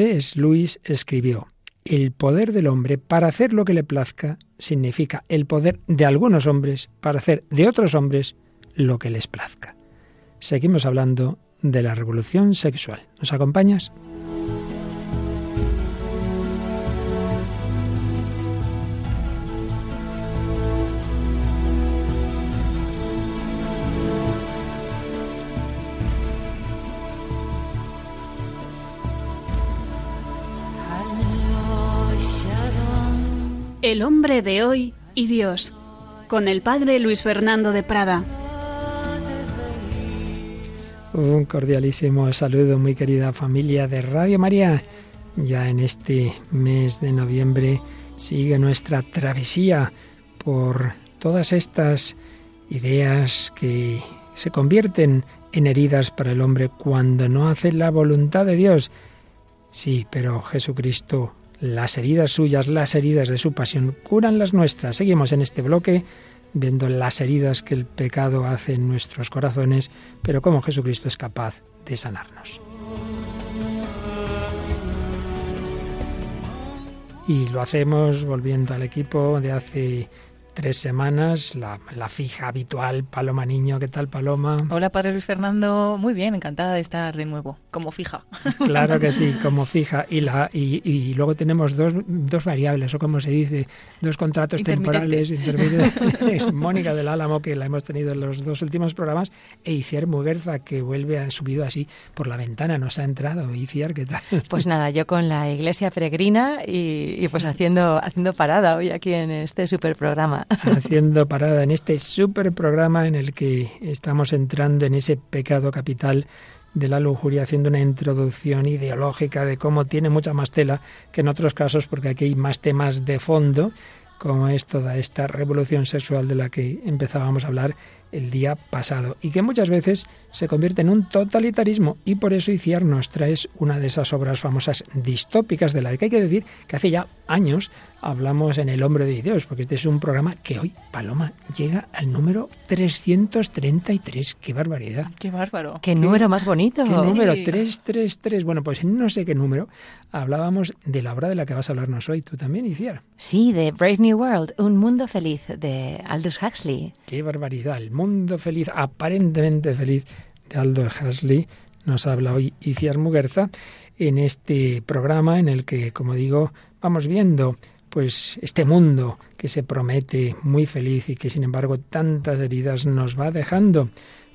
C.S. Lewis escribió, el poder del hombre para hacer lo que le plazca significa el poder de algunos hombres para hacer de otros hombres lo que les plazca. Seguimos hablando de la revolución sexual. ¿Nos acompañas? El hombre de hoy y Dios, con el padre Luis Fernando de Prada. Un cordialísimo saludo, muy querida familia de Radio María. Ya en este mes de noviembre sigue nuestra travesía por todas estas ideas que se convierten en heridas para el hombre cuando no hace la voluntad de Dios. Sí, pero Jesucristo las heridas suyas, las heridas de su pasión, curan las nuestras. Seguimos en este bloque viendo las heridas que el pecado hace en nuestros corazones, pero cómo Jesucristo es capaz de sanarnos. Y lo hacemos volviendo al equipo de hace tres semanas, la, fija habitual, Paloma Niño. ¿Qué tal, Paloma? Hola, Padre Luis Fernando. Muy bien, encantada de estar de nuevo, como fija. Claro que sí, como fija. Y, la, y, luego tenemos dos, dos, variables, o como se dice, dos contratos temporales intermitentes. Mónica del Álamo, que la hemos tenido en los dos últimos programas, e Iciar Muguerza, que vuelve, ha subido así por la ventana, nos ha entrado. Iciar, ¿qué tal? Pues nada, yo con la iglesia peregrina y, y pues haciendo, haciendo parada hoy aquí en este super programa. Haciendo parada en este super programa en el que estamos entrando en ese pecado capital de la lujuria, haciendo una introducción ideológica de cómo tiene mucha más tela que en otros casos, porque aquí hay más temas de fondo, como es toda esta revolución sexual de la que empezábamos a hablar el día pasado y que muchas veces se convierte en un totalitarismo y por eso Iciar nos trae una de esas obras famosas distópicas de la que hay que decir que hace ya años hablamos en El Hombre de Dios, porque este es un programa que hoy, Paloma, llega al número 333. ¡Qué barbaridad! ¡Qué bárbaro! ¡Qué, número más bonito! ¿Qué número? 333. Bueno, pues en no sé qué número hablábamos de la obra de la que vas a hablarnos hoy. ¿Tú también, Iciar? Sí, de Brave New World, Un Mundo Feliz, de Aldous Huxley. ¡Qué barbaridad! El mundo feliz, aparentemente feliz, de Aldous Huxley, nos habla hoy Iciar Muguerza en este programa en el que, como digo, vamos viendo pues este mundo que se promete muy feliz y que sin embargo tantas heridas nos va dejando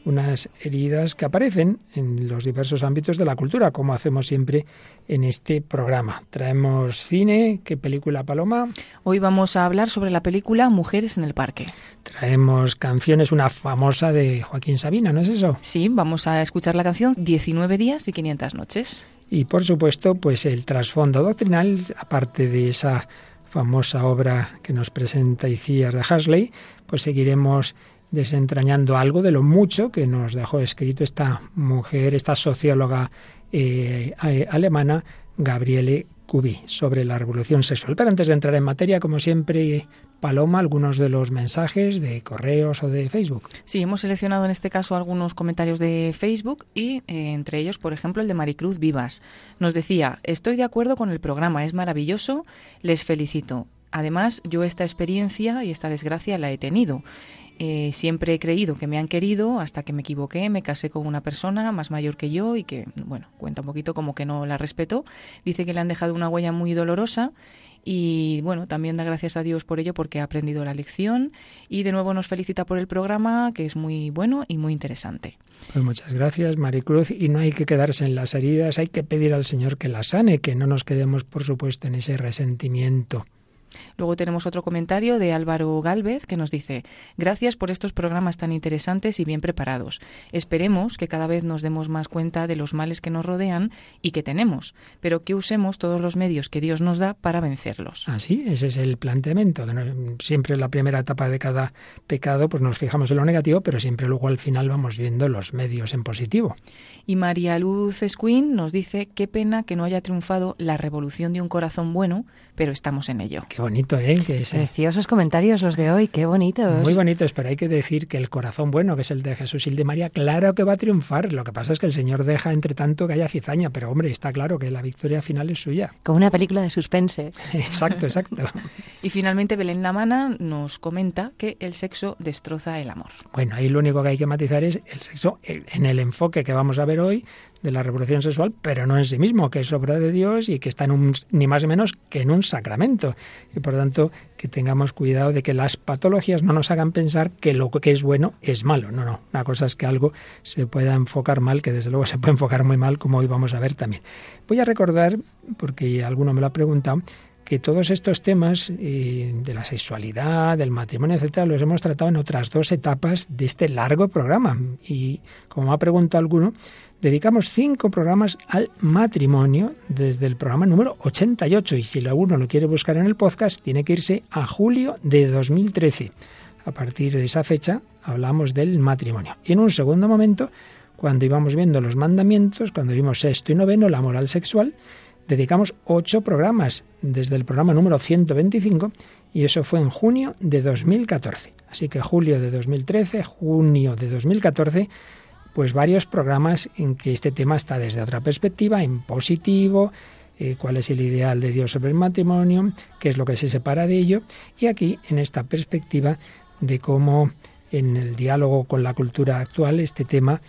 unas heridas que aparecen en los diversos ámbitos de la cultura, como hacemos siempre en este programa. Traemos cine, ¿qué película Paloma? Hoy vamos a hablar sobre la película Mujeres en el Parque. Traemos canciones, una famosa de Joaquín Sabina, ¿no es eso? Sí, vamos a escuchar la canción 19 días y 500 noches. Y por supuesto, pues el trasfondo doctrinal, aparte de esa famosa obra que nos presenta Icías de Hasley, pues seguiremos desentrañando algo de lo mucho que nos dejó escrito esta mujer, esta socióloga eh, alemana, Gabriele Cubi, sobre la revolución sexual. Pero antes de entrar en materia, como siempre, Paloma, algunos de los mensajes de correos o de Facebook. Sí, hemos seleccionado en este caso algunos comentarios de Facebook y eh, entre ellos, por ejemplo, el de Maricruz Vivas. Nos decía, estoy de acuerdo con el programa, es maravilloso, les felicito. Además, yo esta experiencia y esta desgracia la he tenido. Eh, siempre he creído que me han querido hasta que me equivoqué, me casé con una persona más mayor que yo y que, bueno, cuenta un poquito como que no la respeto. Dice que le han dejado una huella muy dolorosa y bueno, también da gracias a Dios por ello porque ha aprendido la lección y de nuevo nos felicita por el programa que es muy bueno y muy interesante. Pues muchas gracias, Maricruz. Y no hay que quedarse en las heridas, hay que pedir al Señor que las sane, que no nos quedemos, por supuesto, en ese resentimiento. Luego tenemos otro comentario de Álvaro Galvez que nos dice, gracias por estos programas tan interesantes y bien preparados. Esperemos que cada vez nos demos más cuenta de los males que nos rodean y que tenemos, pero que usemos todos los medios que Dios nos da para vencerlos. Así, ese es el planteamiento. Siempre en la primera etapa de cada pecado pues nos fijamos en lo negativo, pero siempre luego al final vamos viendo los medios en positivo. Y María Luz Esquin nos dice, qué pena que no haya triunfado la revolución de un corazón bueno, pero estamos en ello. Qué bonito, ¿eh? Que Preciosos comentarios los de hoy, qué bonitos. Muy bonitos, pero hay que decir que el corazón bueno, que es el de Jesús y el de María, claro que va a triunfar. Lo que pasa es que el Señor deja entre tanto que haya cizaña, pero hombre, está claro que la victoria final es suya. Como una película de suspense. exacto, exacto. y finalmente Belén Lamana nos comenta que el sexo destroza el amor. Bueno, ahí lo único que hay que matizar es el sexo en el enfoque que vamos a ver hoy de la revolución sexual, pero no en sí mismo, que es obra de Dios y que está en un, ni más ni menos que en un sacramento. Y por tanto, que tengamos cuidado de que las patologías no nos hagan pensar que lo que es bueno es malo. No, no. Una cosa es que algo se pueda enfocar mal, que desde luego se puede enfocar muy mal, como hoy vamos a ver también. Voy a recordar, porque alguno me lo ha preguntado, que todos estos temas eh, de la sexualidad, del matrimonio, etcétera, los hemos tratado en otras dos etapas de este largo programa. Y como me ha preguntado alguno, dedicamos cinco programas al matrimonio desde el programa número 88 y si alguno lo quiere buscar en el podcast tiene que irse a julio de 2013. A partir de esa fecha hablamos del matrimonio. Y en un segundo momento, cuando íbamos viendo los mandamientos, cuando vimos sexto y noveno, la moral sexual, dedicamos ocho programas desde el programa número 125 y eso fue en junio de 2014. Así que julio de 2013, junio de 2014 pues varios programas en que este tema está desde otra perspectiva, en positivo, eh, cuál es el ideal de Dios sobre el matrimonio, qué es lo que se separa de ello, y aquí en esta perspectiva de cómo en el diálogo con la cultura actual este tema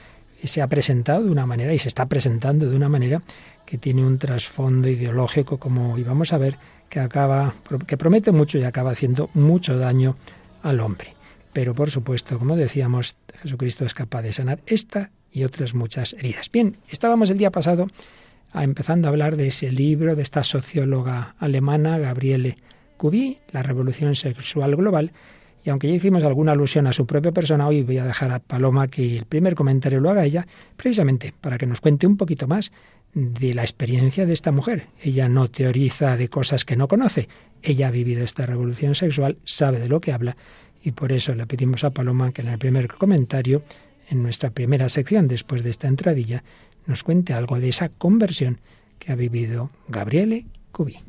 se ha presentado de una manera y se está presentando de una manera que tiene un trasfondo ideológico, como íbamos a ver, que acaba, que promete mucho y acaba haciendo mucho daño al hombre. Pero por supuesto, como decíamos, Jesucristo es capaz de sanar esta y otras muchas heridas. Bien, estábamos el día pasado empezando a hablar de ese libro de esta socióloga alemana, Gabriele Cuby, La Revolución Sexual Global, y aunque ya hicimos alguna alusión a su propia persona, hoy voy a dejar a Paloma que el primer comentario lo haga ella, precisamente para que nos cuente un poquito más de la experiencia de esta mujer. Ella no teoriza de cosas que no conoce. Ella ha vivido esta revolución sexual, sabe de lo que habla y por eso le pedimos a Paloma que en el primer comentario, en nuestra primera sección después de esta entradilla, nos cuente algo de esa conversión que ha vivido Gabriele Cubi.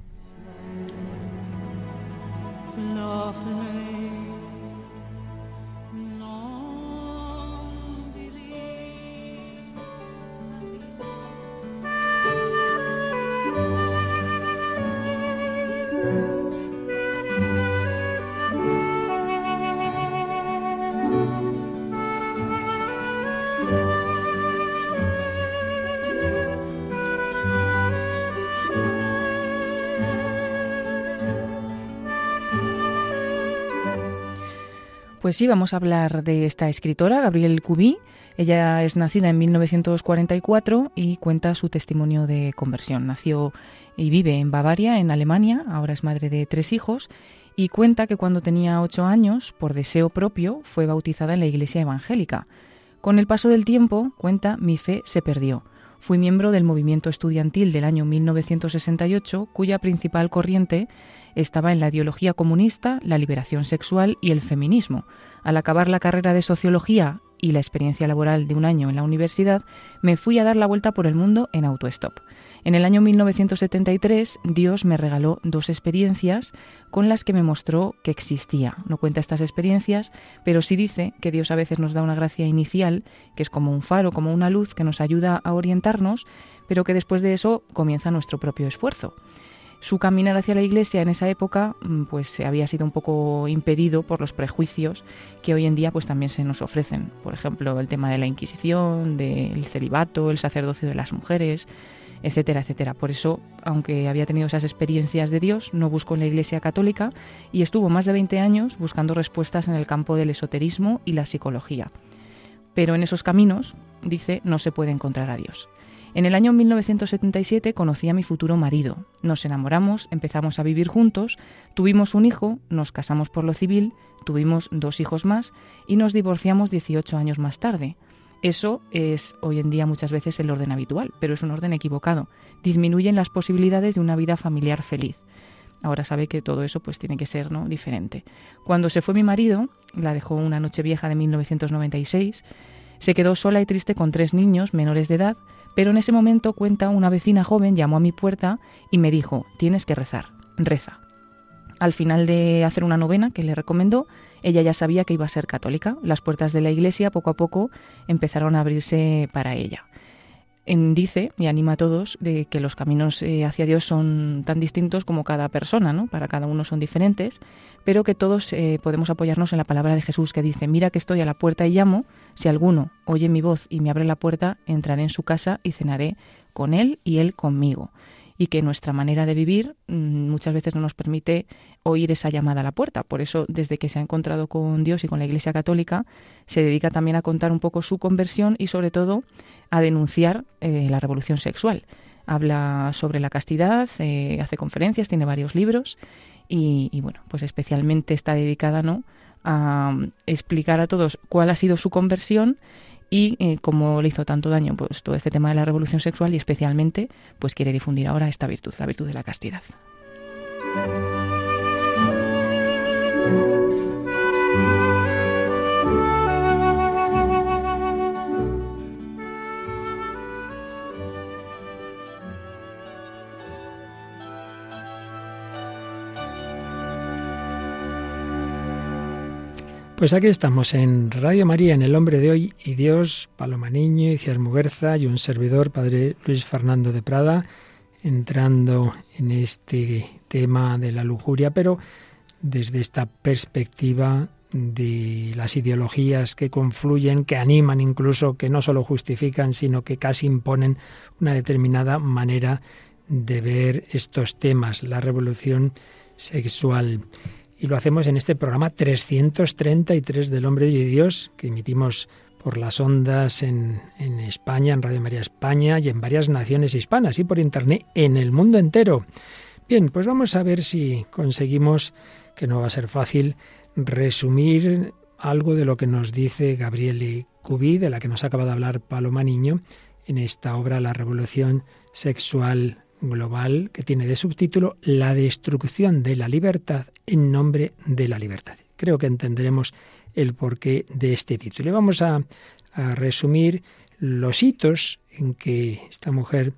Pues sí, vamos a hablar de esta escritora, Gabrielle Cuby. Ella es nacida en 1944 y cuenta su testimonio de conversión. Nació y vive en Bavaria, en Alemania, ahora es madre de tres hijos, y cuenta que cuando tenía ocho años, por deseo propio, fue bautizada en la iglesia evangélica. Con el paso del tiempo, cuenta, mi fe se perdió. Fui miembro del movimiento estudiantil del año 1968, cuya principal corriente estaba en la ideología comunista, la liberación sexual y el feminismo. Al acabar la carrera de sociología y la experiencia laboral de un año en la universidad, me fui a dar la vuelta por el mundo en autostop. En el año 1973, Dios me regaló dos experiencias con las que me mostró que existía. No cuenta estas experiencias, pero sí dice que Dios a veces nos da una gracia inicial, que es como un faro, como una luz que nos ayuda a orientarnos, pero que después de eso comienza nuestro propio esfuerzo. Su caminar hacia la Iglesia en esa época mm, pues había sido un poco impedido por los prejuicios que hoy en día pues también se nos ofrecen. Por ejemplo, el tema de la Inquisición, del celibato, el sacerdocio de las mujeres, etcétera, etcétera. Por eso, aunque había tenido esas experiencias de Dios, no buscó en la Iglesia católica y estuvo más de 20 años buscando respuestas en el campo del esoterismo y la psicología. Pero en esos caminos, dice, no se puede encontrar a Dios. En el año 1977 conocí a mi futuro marido. Nos enamoramos, empezamos a vivir juntos, tuvimos un hijo, nos casamos por lo civil, tuvimos dos hijos más y nos divorciamos 18 años más tarde. Eso es hoy en día muchas veces el orden habitual, pero es un orden equivocado. Disminuyen las posibilidades de una vida familiar feliz. Ahora sabe que todo eso pues tiene que ser ¿no? diferente. Cuando se fue mi marido, la dejó una noche vieja de 1996, se quedó sola y triste con tres niños menores de edad pero en ese momento cuenta una vecina joven llamó a mi puerta y me dijo, tienes que rezar, reza. Al final de hacer una novena que le recomendó, ella ya sabía que iba a ser católica. Las puertas de la iglesia poco a poco empezaron a abrirse para ella. Dice y anima a todos de que los caminos eh, hacia Dios son tan distintos como cada persona, ¿no? Para cada uno son diferentes, pero que todos eh, podemos apoyarnos en la palabra de Jesús que dice, mira que estoy a la puerta y llamo, si alguno oye mi voz y me abre la puerta, entraré en su casa y cenaré con él y él conmigo y que nuestra manera de vivir mm, muchas veces no nos permite oír esa llamada a la puerta. Por eso, desde que se ha encontrado con Dios y con la Iglesia Católica, se dedica también a contar un poco su conversión y sobre todo a denunciar eh, la revolución sexual. Habla sobre la castidad, eh, hace conferencias, tiene varios libros y, bueno, pues especialmente está dedicada ¿no? a mm, explicar a todos cuál ha sido su conversión y eh, como le hizo tanto daño pues todo este tema de la revolución sexual y especialmente pues quiere difundir ahora esta virtud, la virtud de la castidad. Pues aquí estamos en Radio María, en El Hombre de Hoy y Dios, Paloma Niño, Iciar Muguerza y un servidor, Padre Luis Fernando de Prada, entrando en este tema de la lujuria, pero desde esta perspectiva de las ideologías que confluyen, que animan incluso, que no solo justifican, sino que casi imponen una determinada manera de ver estos temas, la revolución sexual y lo hacemos en este programa 333 del Hombre y Dios que emitimos por las ondas en, en, España, en Radio María España y en varias naciones hispanas y por Internet en el mundo entero. Bien, pues vamos a ver si conseguimos, que no va a ser fácil, resumir algo de lo que nos dice Gabriele Cubí, de la que nos acaba de hablar Paloma Niño, en esta obra La Revolución Sexual global que tiene de subtítulo La destrucción de la libertad en nombre de la libertad. Creo que entenderemos el porqué de este título. Y vamos a, a resumir los hitos en que esta mujer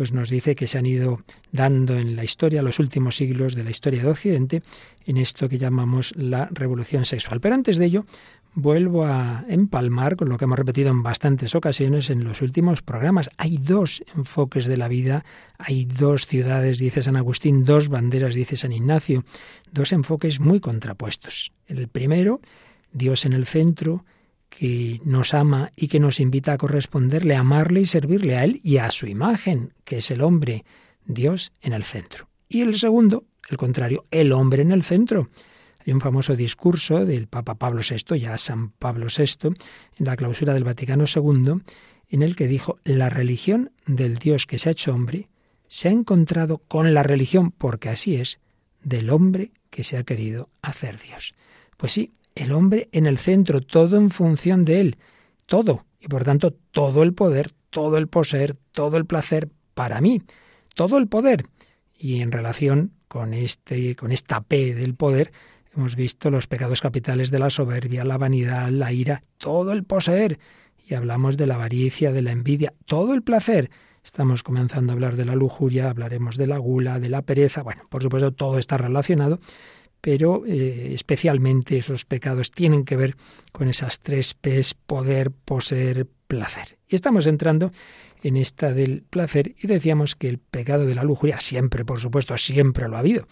pues nos dice que se han ido dando en la historia, los últimos siglos de la historia de Occidente, en esto que llamamos la revolución sexual. Pero antes de ello, vuelvo a empalmar con lo que hemos repetido en bastantes ocasiones en los últimos programas. Hay dos enfoques de la vida, hay dos ciudades, dice San Agustín, dos banderas, dice San Ignacio, dos enfoques muy contrapuestos. El primero, Dios en el centro, que nos ama y que nos invita a corresponderle, a amarle y servirle a Él y a su imagen, que es el hombre, Dios en el centro. Y el segundo, el contrario, el hombre en el centro hay un famoso discurso del Papa Pablo VI, ya San Pablo VI, en la clausura del Vaticano II, en el que dijo, la religión del Dios que se ha hecho hombre se ha encontrado con la religión, porque así es, del hombre que se ha querido hacer Dios. Pues sí, el hombre en el centro, todo en función de él, todo, y por tanto todo el poder, todo el poseer, todo el placer para mí, todo el poder. Y en relación con este con esta P del poder, Hemos visto los pecados capitales de la soberbia, la vanidad, la ira, todo el poseer. Y hablamos de la avaricia, de la envidia, todo el placer. Estamos comenzando a hablar de la lujuria, hablaremos de la gula, de la pereza. Bueno, por supuesto, todo está relacionado, pero eh, especialmente esos pecados tienen que ver con esas tres P's, poder, poseer, placer. Y estamos entrando en esta del placer y decíamos que el pecado de la lujuria siempre, por supuesto, siempre lo ha habido.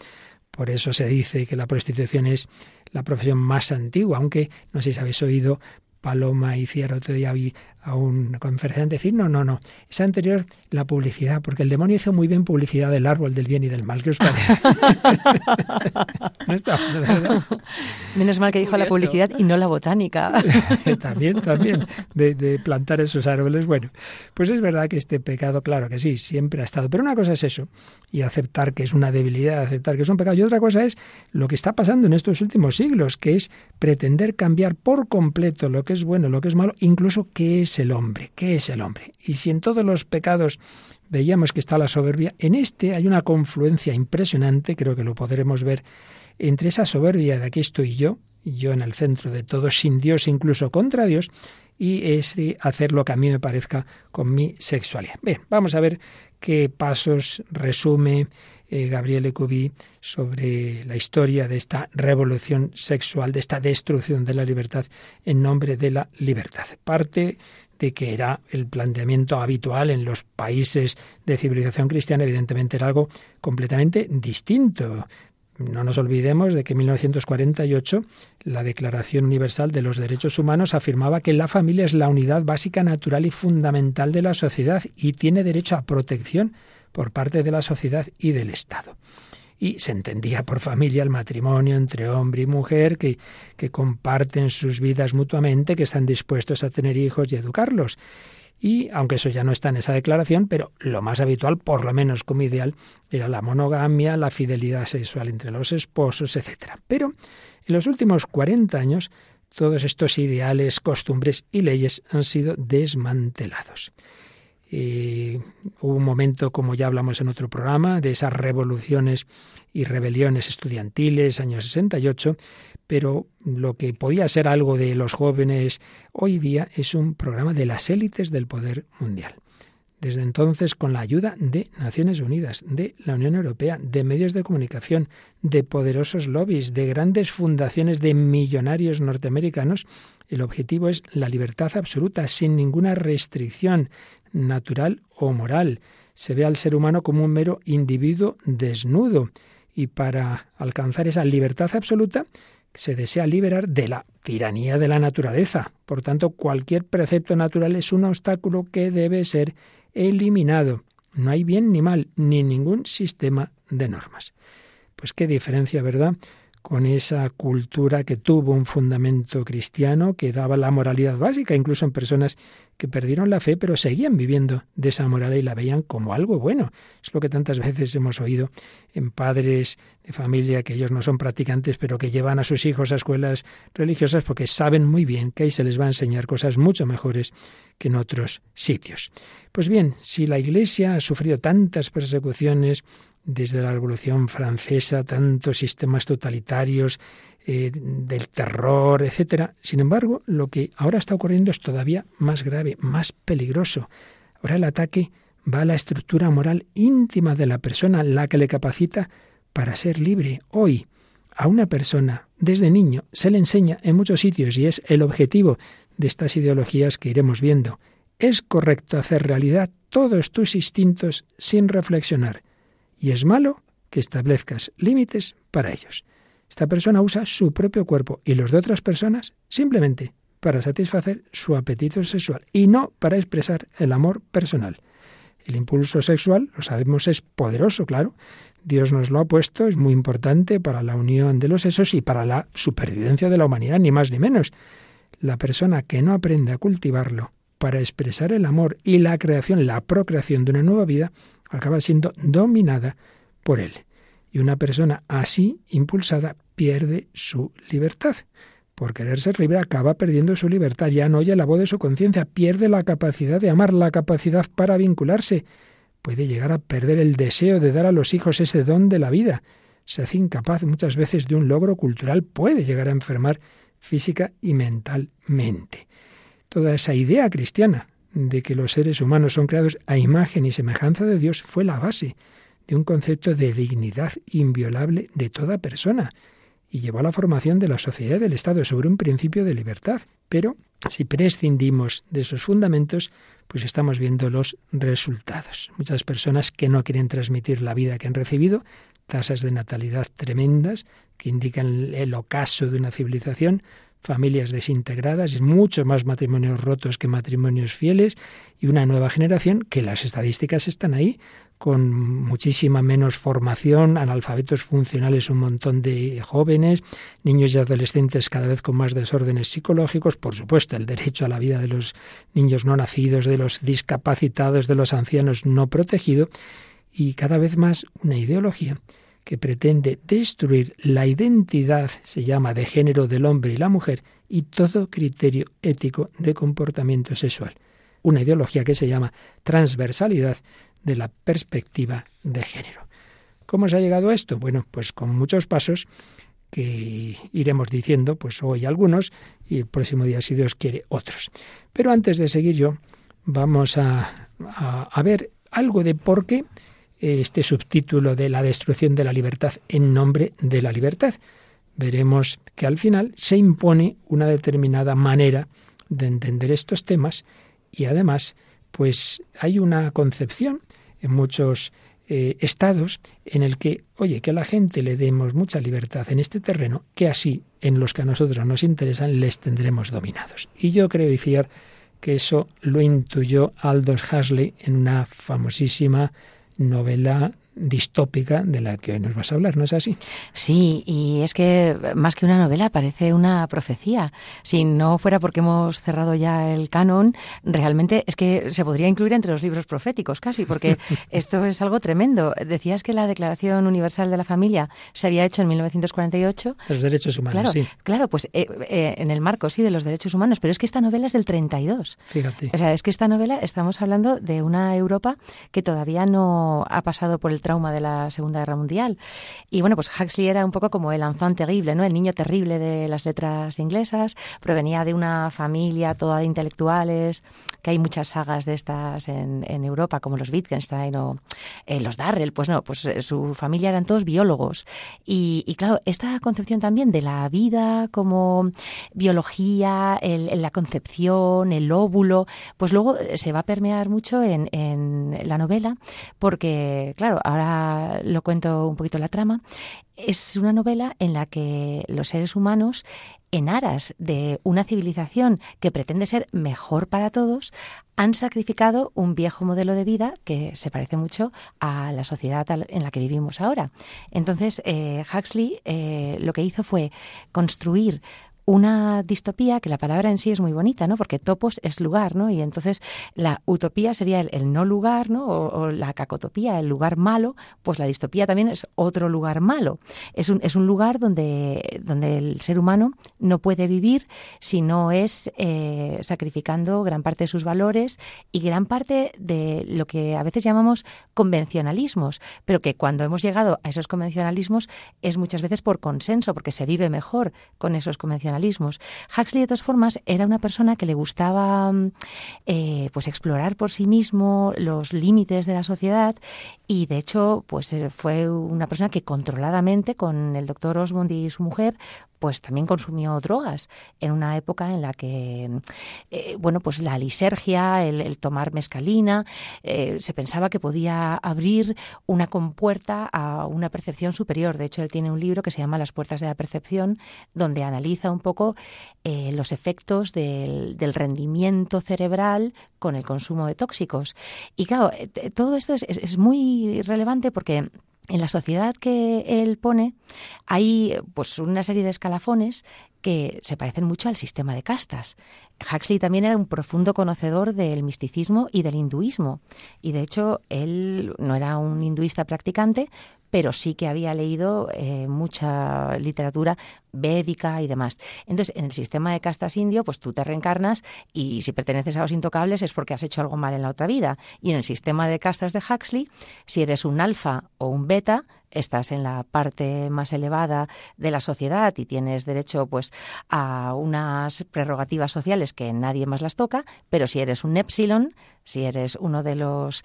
Por eso se dice que la prostitución es la profesión más antigua, aunque no sé si habéis oído Paloma y Fierro todavía a un conferenciante decir, no, no, no, es anterior la publicidad, porque el demonio hizo muy bien publicidad del árbol del bien y del mal. ¿Qué os parece? no está, ¿verdad? Menos mal que dijo la publicidad y no la botánica. también, también, de, de, plantar esos árboles. Bueno, pues es verdad que este pecado, claro que sí, siempre ha estado. Pero una cosa es eso, y aceptar que es una debilidad, aceptar que es un pecado. Y otra cosa es lo que está pasando en estos últimos siglos, que es pretender cambiar por completo lo que es bueno, lo que es malo, incluso qué es el hombre, qué es el hombre. Y si en todos los pecados veíamos que está la soberbia, en este hay una confluencia impresionante, creo que lo podremos ver, entre esa soberbia de aquí estoy yo, yo en el centro de todo, sin Dios, incluso contra Dios, y es hacer lo que a mí me parezca con mi sexualidad. Bien, vamos a ver qué pasos resume eh, Gabriele Cubi sobre la historia de esta revolución sexual, de esta destrucción de la libertad en nombre de la libertad. Parte de que era el planteamiento habitual en los países de civilización cristiana, evidentemente era algo completamente distinto. No nos olvidemos de que en 1948 la Declaración Universal de los Derechos Humanos afirmaba que la familia es la unidad básica, natural y fundamental de la sociedad y tiene derecho a protección por parte de la sociedad y del Estado. Y se entendía por familia el matrimonio entre hombre y mujer que, que comparten sus vidas mutuamente, que están dispuestos a tener hijos y educarlos. Y aunque eso ya no está en esa declaración, pero lo más habitual, por lo menos como ideal, era la monogamia, la fidelidad sexual entre los esposos, etc. Pero en los últimos 40 años, todos estos ideales, costumbres y leyes han sido desmantelados. Eh, hubo un momento, como ya hablamos en otro programa, de esas revoluciones y rebeliones estudiantiles, años 68, pero lo que podía ser algo de los jóvenes hoy día es un programa de las élites del poder mundial. Desde entonces, con la ayuda de Naciones Unidas, de la Unión Europea, de medios de comunicación, de poderosos lobbies, de grandes fundaciones de millonarios norteamericanos, el objetivo es la libertad absoluta, sin ninguna restricción natural o moral. Se ve al ser humano como un mero individuo desnudo. Y para alcanzar esa libertad absoluta, se desea liberar de la tiranía de la naturaleza. Por tanto, cualquier precepto natural es un obstáculo que debe ser eliminado. No hay bien ni mal, ni ningún sistema de normas. Pues qué diferencia, ¿verdad? Con esa cultura que tuvo un fundamento cristiano, que daba la moralidad básica, incluso en personas que perdieron la fe, pero seguían viviendo de esa moral y la veían como algo bueno. Es lo que tantas veces hemos oído en padres de familia que ellos no son practicantes, pero que llevan a sus hijos a escuelas religiosas porque saben muy bien que ahí se les va a enseñar cosas mucho mejores que en otros sitios. Pues bien, si la Iglesia ha sufrido tantas persecuciones, desde la Revolución Francesa, tantos sistemas totalitarios, eh, del terror, etcétera. Sin embargo, lo que ahora está ocurriendo es todavía más grave, más peligroso. Ahora el ataque va a la estructura moral íntima de la persona, la que le capacita para ser libre. Hoy, a una persona, desde niño, se le enseña en muchos sitios y es el objetivo de estas ideologías que iremos viendo. Es correcto hacer realidad todos tus instintos sin reflexionar y es malo que establezcas límites para ellos. Esta persona usa su propio cuerpo y los de otras personas simplemente para satisfacer su apetito sexual y no para expresar el amor personal. El impulso sexual, lo sabemos, es poderoso, claro. Dios nos lo ha puesto, es muy importante para la unión de los sesos y para la supervivencia de la humanidad, ni más ni menos. La persona que no aprende a cultivarlo para expresar el amor y la creación, la procreación de una nueva vida, acaba siendo dominada por él. Y una persona así impulsada pierde su libertad. Por querer ser libre acaba perdiendo su libertad, ya no oye la voz de su conciencia, pierde la capacidad de amar, la capacidad para vincularse. Puede llegar a perder el deseo de dar a los hijos ese don de la vida. Se hace incapaz muchas veces de un logro cultural, puede llegar a enfermar física y mentalmente. Toda esa idea cristiana de que los seres humanos son creados a imagen y semejanza de Dios fue la base de un concepto de dignidad inviolable de toda persona y llevó a la formación de la sociedad y del Estado sobre un principio de libertad. Pero si prescindimos de esos fundamentos, pues estamos viendo los resultados. Muchas personas que no quieren transmitir la vida que han recibido, tasas de natalidad tremendas que indican el ocaso de una civilización, familias desintegradas, y mucho más matrimonios rotos que matrimonios fieles y una nueva generación que las estadísticas están ahí con muchísima menos formación, analfabetos funcionales un montón de jóvenes, niños y adolescentes cada vez con más desórdenes psicológicos, por supuesto, el derecho a la vida de los niños no nacidos, de los discapacitados, de los ancianos no protegidos, y cada vez más una ideología que pretende destruir la identidad, se llama, de género del hombre y la mujer, y todo criterio ético de comportamiento sexual. Una ideología que se llama transversalidad de la perspectiva de género. ¿Cómo se ha llegado a esto? Bueno, pues con muchos pasos que iremos diciendo, pues hoy algunos y el próximo día, si Dios quiere, otros. Pero antes de seguir yo, vamos a, a, ver algo de por qué este subtítulo de la destrucción de la libertad en nombre de la libertad. Veremos que al final se impone una determinada manera de entender estos temas y además pues hay una concepción en muchos eh, estados en el que, oye, que a la gente le demos mucha libertad en este terreno, que así en los que a nosotros nos interesan les tendremos dominados. Y yo creo y fiar que eso lo intuyó Aldous Huxley en una famosísima novela distópica de la que hoy nos vas a hablar, ¿no es así? Sí, y es que más que una novela parece una profecía. Si no fuera porque hemos cerrado ya el canon, realmente es que se podría incluir entre los libros proféticos casi, porque esto es algo tremendo. Decías que la Declaración Universal de la Familia se había hecho en 1948. Los derechos humanos, claro, sí. Claro, pues eh, eh, en el marco, sí, de los derechos humanos, pero es que esta novela es del 32. Fíjate. O sea, es que esta novela estamos hablando de una Europa que todavía no ha pasado por el trauma de la Segunda Guerra Mundial. Y bueno, pues Huxley era un poco como el enfant terrible, ¿no? El niño terrible de las letras inglesas. Provenía de una familia toda de intelectuales, que hay muchas sagas de estas en, Europa, como los Wittgenstein o eh, los Darrell. Pues no, pues eh, su familia eran todos biólogos. Y, claro, esta concepción también de la vida como biología, la concepción, el óvulo, pues luego se va a permear mucho en, en la novela, porque, claro, ahora lo cuento un poquito la trama, es una novela en la que los seres humanos, en aras de una civilización que pretende ser mejor para todos, han sacrificado un viejo modelo de vida que se parece mucho a la sociedad en la que vivimos ahora. Entonces, eh, Huxley eh, lo que hizo fue construir una distopía, que la palabra en sí es muy bonita, ¿no? Porque topos es lugar, ¿no? Y entonces la utopía sería el, no lugar, ¿no? O, la cacotopía, el lugar malo, pues la distopía también es otro lugar malo. Es un, es un lugar donde, donde el ser humano no puede vivir si no es eh, sacrificando gran parte de sus valores y gran parte de lo que a veces llamamos convencionalismos, pero que cuando hemos llegado a esos convencionalismos es muchas veces por consenso, porque se vive mejor con esos convencionalismos Huxley, de todas formas, era una persona que le gustaba mm, eh, pues explorar por sí mismo los límites de la sociedad y, de hecho, pues eh, fue una persona que controladamente, con el doctor Osmond y su mujer, pues también consumió drogas en una época en la que, eh, bueno, pues la lisergia, el, tomar mescalina, eh, se pensaba que podía abrir una compuerta a una percepción superior. De hecho, él tiene un libro que se llama Las puertas de la percepción, donde analiza un poco eh, los efectos del, rendimiento cerebral con el consumo de tóxicos. Y claro, todo esto es muy relevante porque en la sociedad que él pone hay pues una serie de escalafones que se parecen mucho al sistema de castas. Huxley también era un profundo conocedor del misticismo y del hinduismo y de hecho él no era un hinduista practicante, pero sí que había leído eh, mucha literatura védica y demás. Entonces, en el sistema de castas indio, pues tú te reencarnas y si perteneces a los intocables es porque has hecho algo mal en la otra vida. Y en el sistema de castas de Huxley, si eres un alfa o un beta, estás en la parte más elevada de la sociedad y tienes derecho pues a unas prerrogativas sociales que nadie más las toca, pero si eres un epsilon, si eres uno de los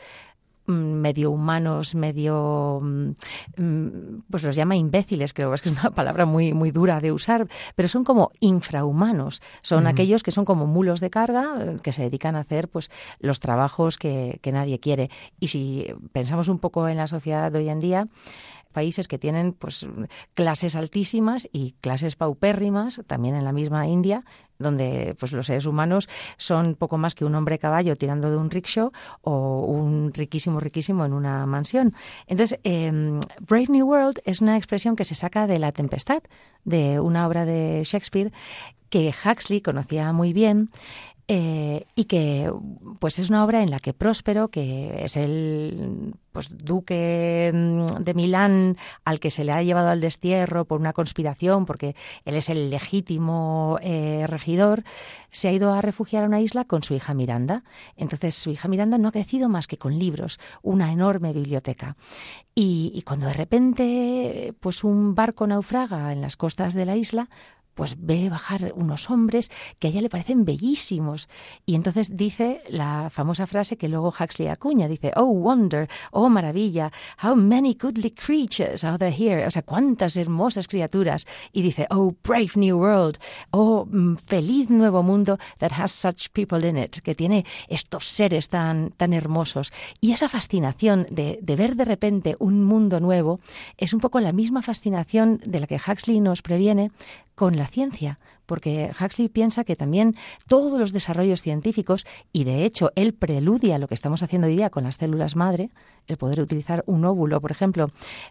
medio humanos, medio, mm, mm, pues los llama imbéciles, creo que es una palabra muy, muy dura de usar, pero son como infrahumanos, son aquellos que son como mulos de carga eh, que se dedican a hacer pues los trabajos que, que nadie quiere. Y si pensamos un poco en la sociedad de hoy en día, países que tienen pues clases altísimas y clases paupérrimas, también en la misma India, donde pues los seres humanos son poco más que un hombre caballo tirando de un rickshaw o un riquísimo riquísimo en una mansión. Entonces, em, Brave New World es una expresión que se saca de La Tempestad, de una obra de Shakespeare que Huxley conocía muy bien eh, y que pues es una obra en la que Próspero, que es el pues, duque mm, de Milán al que se le ha llevado al destierro por una conspiración, porque él es el legítimo eh, regidor, se ha ido a refugiar a una isla con su hija Miranda. Entonces su hija Miranda no ha crecido más que con libros, una enorme biblioteca. Y, y cuando de repente pues un barco naufraga en las costas de la isla, pues ve bajar unos hombres que a ella le parecen bellísimos. Y entonces dice la famosa frase que luego Huxley acuña, dice, oh wonder, oh maravilla, how many goodly creatures are there here, o sea, cuántas hermosas criaturas. Y dice, oh brave new world, oh mm, feliz nuevo mundo that has such people in it, que tiene estos seres tan, tan hermosos. Y esa fascinación de, de ver de repente un mundo nuevo es un poco la misma fascinación de la que Huxley nos previene con la ciencia, porque Huxley piensa que también todos los desarrollos científicos, y de hecho él preludia lo que estamos haciendo hoy día con las células madre, el poder utilizar un óvulo, por ejemplo,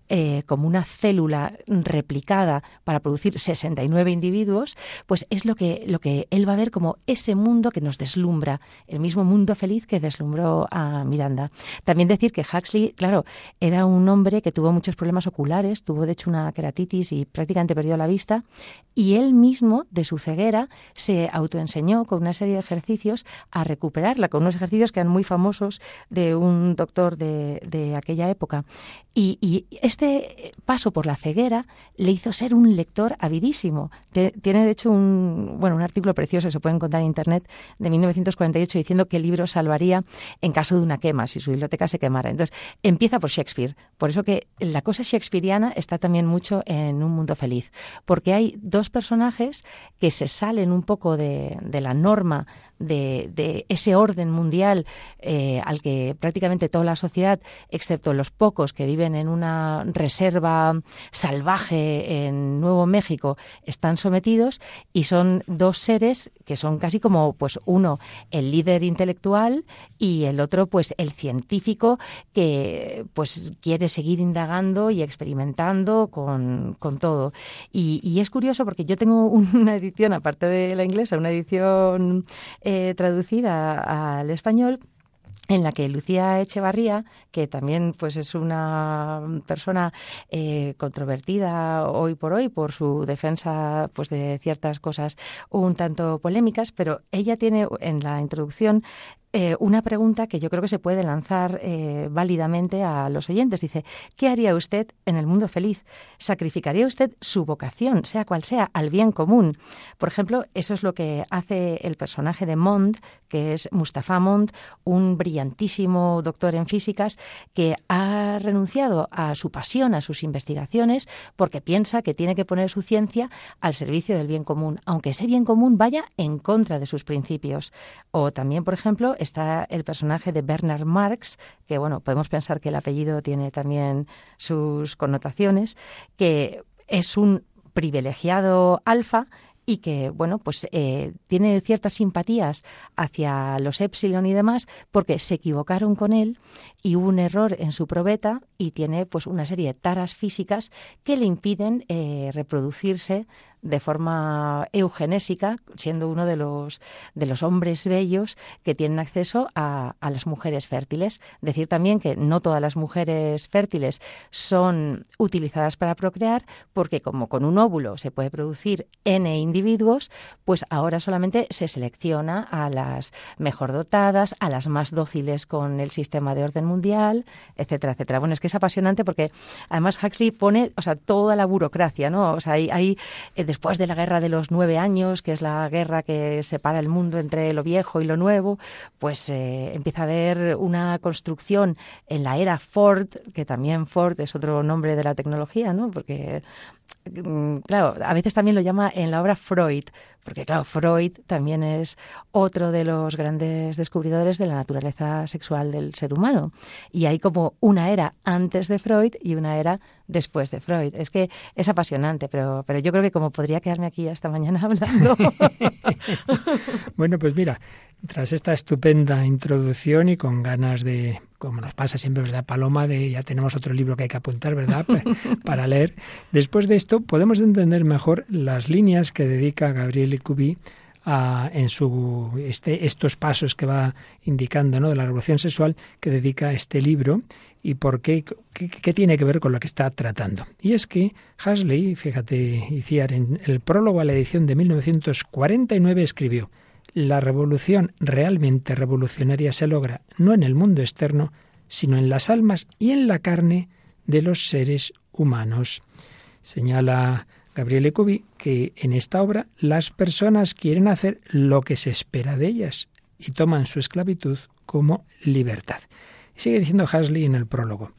eh, como una célula replicada para producir 69 individuos, pues es lo que, lo que él va a ver como ese mundo que nos deslumbra, el mismo mundo feliz que deslumbró a Miranda. También decir que Huxley, claro, era un hombre que tuvo muchos problemas oculares, tuvo de hecho una queratitis y prácticamente perdió la vista, y él mismo, de su ceguera, se autoenseñó con una serie de ejercicios a recuperarla, con unos ejercicios que eran muy famosos de un doctor de, de aquella época. Y, este paso por la ceguera le hizo ser un lector avidísimo. tiene, de hecho, un, bueno, un artículo precioso, se puede encontrar en Internet, de 1948, diciendo el libro salvaría en caso de una quema, si su biblioteca se quemara. Entonces, empieza por Shakespeare. Por eso que la cosa shakespeariana está también mucho en Un Mundo Feliz, porque hay dos personajes que se salen un poco de, de la norma de, ese orden mundial eh, al que prácticamente toda la sociedad, excepto los pocos que viven en una reserva salvaje en Nuevo México, están sometidos y son dos seres que son casi como pues uno el líder intelectual y el otro pues el científico que pues quiere seguir indagando y experimentando con, todo. Y, es curioso porque yo tengo una edición, aparte de la inglesa, una edición traducida al español en la que Lucía Echevarría, que también pues es una persona eh, controvertida hoy por hoy por su defensa pues de ciertas cosas un tanto polémicas, pero ella tiene en la introducción eh, una pregunta que yo creo que se puede lanzar eh, válidamente a los oyentes. Dice, ¿qué haría usted en el mundo feliz? ¿Sacrificaría usted su vocación, sea cual sea, al bien común? Por ejemplo, eso es lo que hace el personaje de Mond, que es Mustafa Mond, un brillantísimo doctor en físicas que ha renunciado a su pasión, a sus investigaciones, porque piensa que tiene que poner su ciencia al servicio del bien común, aunque ese bien común vaya en contra de sus principios. O también, por ejemplo, está el personaje de Bernard Marx, que bueno, podemos pensar que el apellido tiene también sus connotaciones, que es un privilegiado alfa y que, bueno, pues eh, tiene ciertas simpatías hacia los Epsilon y demás porque se equivocaron con él y hubo un error en su probeta y tiene pues una serie de taras físicas que le impiden eh, reproducirse de forma eugenésica, siendo uno de los, de los hombres bellos que tienen acceso a, las mujeres fértiles. Decir también que no todas las mujeres fértiles son utilizadas para procrear, porque como con un óvulo se puede producir N individuos, pues ahora solamente se selecciona a las mejor dotadas, a las más dóciles con el sistema de orden mundial, etcétera, etcétera. Bueno, es que es apasionante porque además Huxley pone, o sea, toda la burocracia, ¿no? O sea, hay, hay eh, después de la guerra de los nueve años, que es la guerra que separa el mundo entre lo viejo y lo nuevo, pues eh, empieza a haber una construcción en la era Ford, que también Ford es otro nombre de la tecnología, ¿no? Porque mm, claro, a veces también lo llama en la obra Freud, porque claro, Freud también es otro de los grandes descubridores de la naturaleza sexual del ser humano. Y hay como una era antes de Freud y una era después de Freud. Es que es apasionante, pero, pero yo creo que como podría quedarme aquí esta mañana hablando. bueno, pues mira, tras esta estupenda introducción y con ganas de, como nos pasa siempre, ¿verdad, Paloma? De ya tenemos otro libro que hay que apuntar, ¿verdad? Para leer. Después de esto, podemos entender mejor las líneas que dedica Gabriel En su este, estos pasos que va indicando ¿no? de la revolución sexual que dedica este libro y por qué, qué, tiene que ver con lo que está tratando. Y es que Hasley, fíjate, Iciar, en el prólogo a la edición de 1949 escribió la revolución realmente revolucionaria se logra no en el mundo externo, sino en las almas y en la carne de los seres humanos. Señala Gabriele Cubi que en esta obra las personas quieren hacer lo que se espera de ellas y toman su esclavitud como libertad. sigue diciendo Hasley en el prólogo.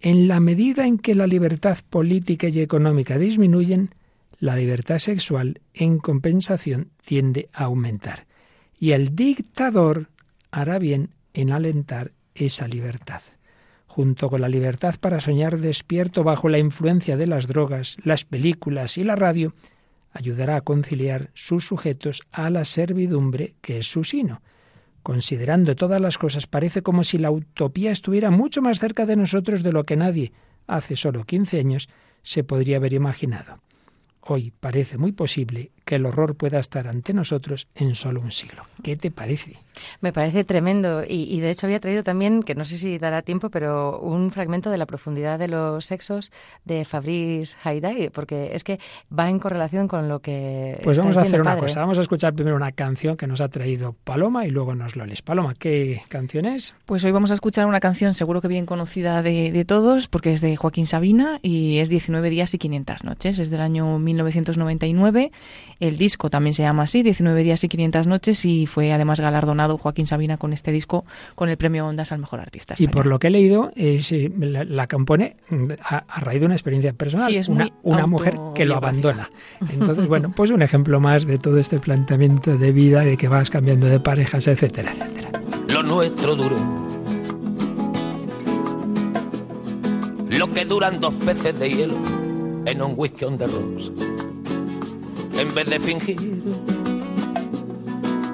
En la medida en que la libertad política y económica disminuyen, la libertad sexual, en compensación, tiende a aumentar. Y el dictador hará bien en alentar esa libertad. Junto con la libertad para soñar despierto bajo la influencia de las drogas, las películas y la radio, ayudará a conciliar sus sujetos a la servidumbre que es su sino. Considerando todas las cosas, parece como si la utopía estuviera mucho más cerca de nosotros de lo que nadie, hace solo 15 años, se podría haber imaginado. Hoy parece muy posible que el horror pueda estar ante nosotros en solo un siglo. ¿Qué te parece? Me parece tremendo y, de hecho había traído también, que no sé si dará tiempo, pero un fragmento de la profundidad de los sexos de Fabrice Haidai, porque es que va en correlación con lo que... Pues vamos a hacer una cosa, vamos a escuchar primero una canción que nos ha traído Paloma y luego nos lo lees. Paloma, ¿qué canción es? Pues hoy vamos a escuchar una canción seguro que bien conocida de, de todos, porque es de Joaquín Sabina y es 19 días y 500 noches, es del año 1999. El disco también se llama así, 19 días y 500 noches, y fue además galardonado Joaquín Sabina con este disco con el premio Ondas al mejor artista. Y por lo que he leído, la, compone a, raíz de una experiencia personal, es una, una mujer que lo abandona. Entonces, bueno, pues un ejemplo más de todo este planteamiento de vida, de que vas cambiando de parejas, etcétera, etcétera. Lo nuestro duro. Lo que duran dos peces de hielo en un whisky on the rocks. En vez de fingir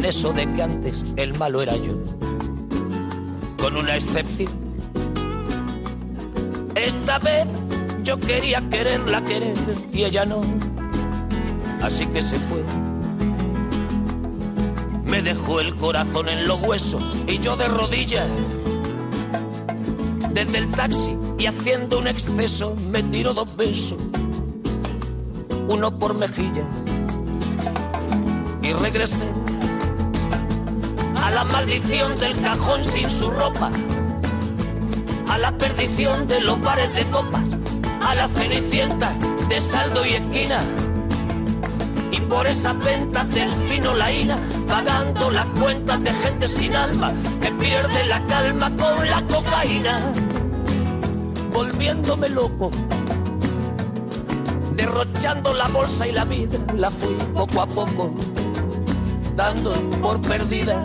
en eso de que antes el malo era yo, con una excepción. Esta vez yo quería quererla querer y ella no, así que se fue. Me dejó el corazón en los huesos y yo de rodillas. Desde el taxi y haciendo un exceso me tiró dos besos, uno por mejilla. Y regresé la maldición del cajón sin su ropa, a la perdición de los bares de copas, a la cenicienta de saldo y esquina. Y por esas ventas del fino la ira, pagando las cuentas de gente sin alma que pierde la calma con la cocaína volviéndome loco. Derrochando la bolsa y la vida, la fui poco a poco, dando por perdida.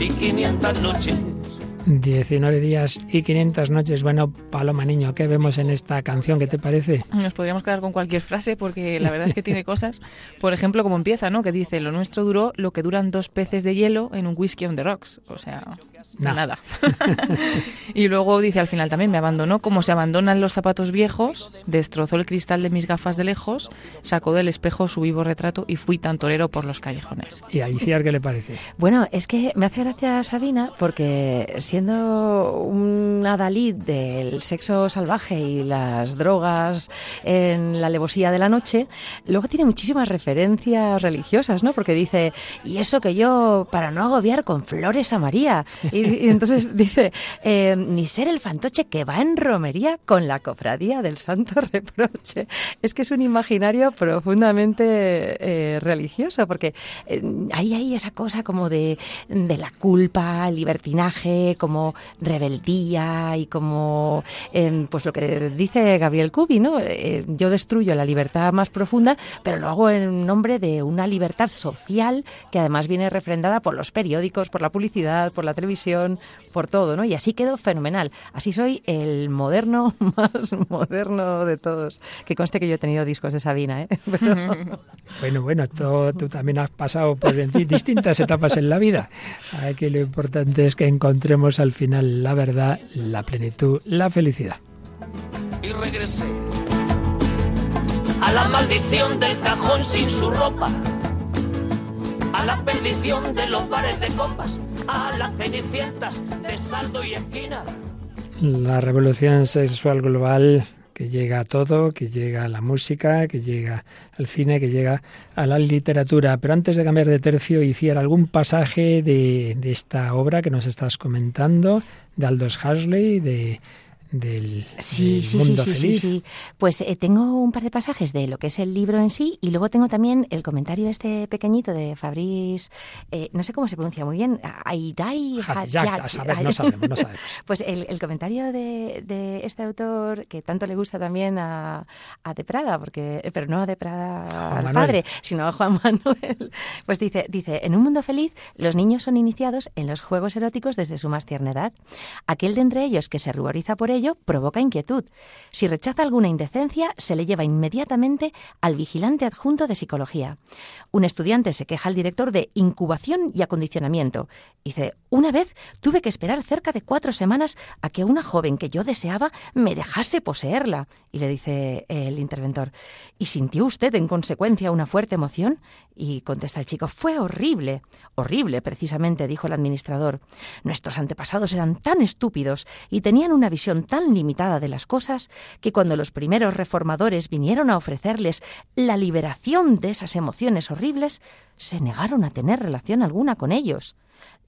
y 500 noches 19 días y 500 noches. Bueno, Paloma Niño, ¿qué vemos en esta canción? ¿Qué te parece? Nos podríamos quedar con cualquier frase porque la verdad es que tiene cosas. Por ejemplo, como empieza, ¿no? Que dice, lo nuestro duró lo que duran dos peces de hielo en un whisky on the rocks. O sea, nada. y luego dice al final también, me abandonó como se abandonan los zapatos viejos, destrozó el cristal de mis gafas de lejos, sacó del espejo su vivo retrato y fui tan torero por los callejones. ¿Y a Iciar qué le parece? Bueno, es que me hace gracia Sabina porque siendo un adalid del sexo salvaje y las drogas en la alevosía de la noche, luego tiene muchísimas referencias religiosas, ¿no? Porque dice, y eso que yo, para no agobiar con flores a María, Y, entonces dice, eh, ni ser el fantoche que va en romería con la cofradía del Santo Reproche. Es que es un imaginario profundamente eh, religioso, porque eh, ahí hay esa cosa como de, de la culpa, libertinaje, como rebeldía y como, pues lo que dice Gabriel Cubi, ¿no? yo destruyo la libertad más profunda, pero lo hago en nombre de una libertad social que además viene refrendada por los periódicos, por la publicidad, por la televisión, por todo, ¿no? Y así quedó fenomenal. Así soy el moderno más moderno de todos. Que conste que yo he tenido discos de Sabina, ¿eh? Bueno, bueno, tú, también has pasado por distintas etapas en la vida. Aquí lo importante es que encontremos al final la verdad, la plenitud, la felicidad. Y regresé a la maldición del cajón sin su ropa a la perdición de los bares de copas, a las cenicientas de saldo y esquina. La revolución sexual global que llega a todo, que llega a la música, que llega al cine, que llega a la literatura. Pero antes de cambiar de tercio, hiciera algún pasaje de, de esta obra que nos estás comentando, de Aldous Huxley, de del, sí, sí, sí, sí, sí, sí, Pues eh, tengo un par de pasajes de lo que es el libro en sí y luego tengo también el comentario este pequeñito de Fabrice, eh, no sé cómo se pronuncia muy bien, Aidai a saber, no sabemos, no sabemos. Pues el, el comentario de, de, este autor que tanto le gusta también a, a De Prada, porque, pero no a De Prada al padre, sino a Juan Manuel, pues dice, dice, en un mundo feliz los niños son iniciados en los juegos eróticos desde su más tierna edad. Aquel de entre ellos que se ruboriza por ello provoca inquietud. Si rechaza alguna indecencia, se le lleva inmediatamente al vigilante adjunto de psicología. Un estudiante se queja al director de incubación y acondicionamiento. Dice, una vez tuve que esperar cerca de cuatro semanas a que una joven que yo deseaba me dejase poseerla. Y le dice el interventor, ¿y sintió usted en consecuencia una fuerte emoción? Y contesta el chico, fue horrible. Horrible, precisamente, dijo el administrador. Nuestros antepasados eran tan estúpidos y tenían una visión tan limitada de las cosas que cuando los primeros reformadores vinieron a ofrecerles la liberación de esas emociones horribles, se negaron a tener relación alguna con ellos.